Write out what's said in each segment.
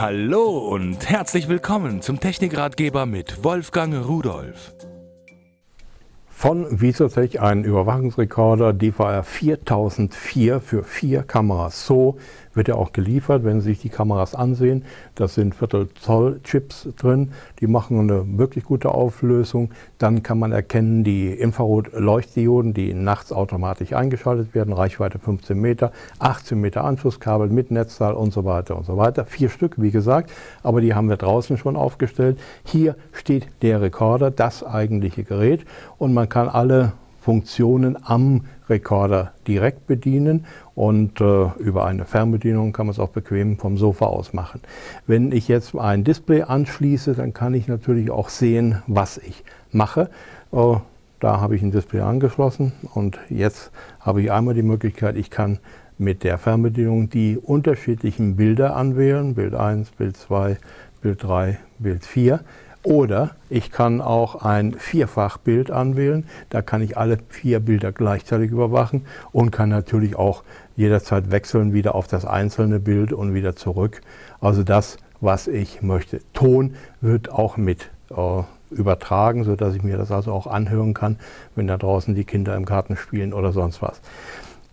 Hallo und herzlich willkommen zum Technikratgeber mit Wolfgang Rudolf. Von Visotech ein Überwachungsrekorder DVR 4004 für vier Kameras. So wird er auch geliefert, wenn Sie sich die Kameras ansehen. Das sind Viertel Zoll Chips drin, die machen eine wirklich gute Auflösung. Dann kann man erkennen die Infrarot-Leuchtdioden, die nachts automatisch eingeschaltet werden, Reichweite 15 Meter, 18 Meter Anschlusskabel mit Netzteil und so weiter und so weiter. Vier Stück, wie gesagt, aber die haben wir draußen schon aufgestellt. Hier steht der Rekorder, das eigentliche Gerät und man kann alle Funktionen am Rekorder direkt bedienen und äh, über eine Fernbedienung kann man es auch bequem vom Sofa aus machen. Wenn ich jetzt ein Display anschließe, dann kann ich natürlich auch sehen, was ich mache. Äh, da habe ich ein Display angeschlossen und jetzt habe ich einmal die Möglichkeit, ich kann mit der Fernbedienung die unterschiedlichen Bilder anwählen, Bild 1, Bild 2, Bild 3, Bild 4. Oder ich kann auch ein Vierfachbild anwählen. Da kann ich alle vier Bilder gleichzeitig überwachen und kann natürlich auch jederzeit wechseln wieder auf das einzelne Bild und wieder zurück. Also das, was ich möchte. Ton wird auch mit äh, übertragen, sodass ich mir das also auch anhören kann, wenn da draußen die Kinder im Garten spielen oder sonst was.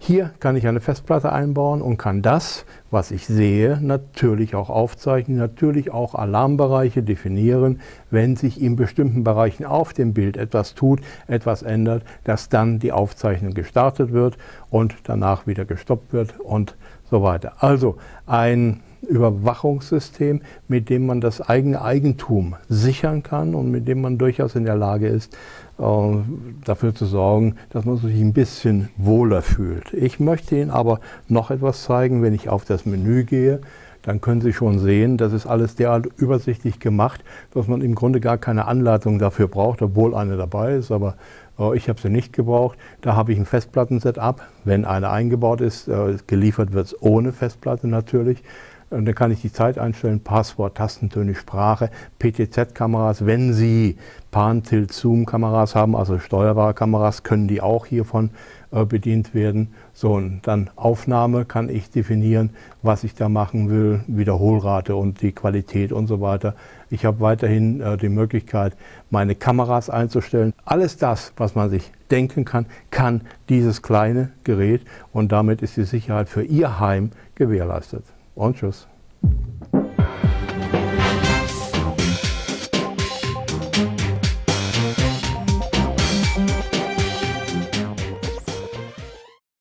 Hier kann ich eine Festplatte einbauen und kann das, was ich sehe, natürlich auch aufzeichnen, natürlich auch Alarmbereiche definieren, wenn sich in bestimmten Bereichen auf dem Bild etwas tut, etwas ändert, dass dann die Aufzeichnung gestartet wird und danach wieder gestoppt wird und so weiter. Also ein Überwachungssystem, mit dem man das eigene Eigentum sichern kann und mit dem man durchaus in der Lage ist, äh, dafür zu sorgen, dass man sich ein bisschen wohler fühlt. Ich möchte Ihnen aber noch etwas zeigen, wenn ich auf das Menü gehe, dann können Sie schon sehen, das ist alles derart übersichtlich gemacht, dass man im Grunde gar keine Anleitung dafür braucht, obwohl eine dabei ist, aber äh, ich habe sie nicht gebraucht. Da habe ich ein Festplattensetup, wenn eine eingebaut ist, äh, geliefert wird es ohne Festplatte natürlich. Und dann kann ich die Zeit einstellen, Passwort, Tastentöne, Sprache, PTZ-Kameras. Wenn Sie Pan-Tilt-Zoom-Kameras haben, also steuerbare Kameras, können die auch hiervon äh, bedient werden. So, und dann Aufnahme kann ich definieren, was ich da machen will, Wiederholrate und die Qualität und so weiter. Ich habe weiterhin äh, die Möglichkeit, meine Kameras einzustellen. Alles das, was man sich denken kann, kann dieses kleine Gerät und damit ist die Sicherheit für Ihr Heim gewährleistet und tschüss.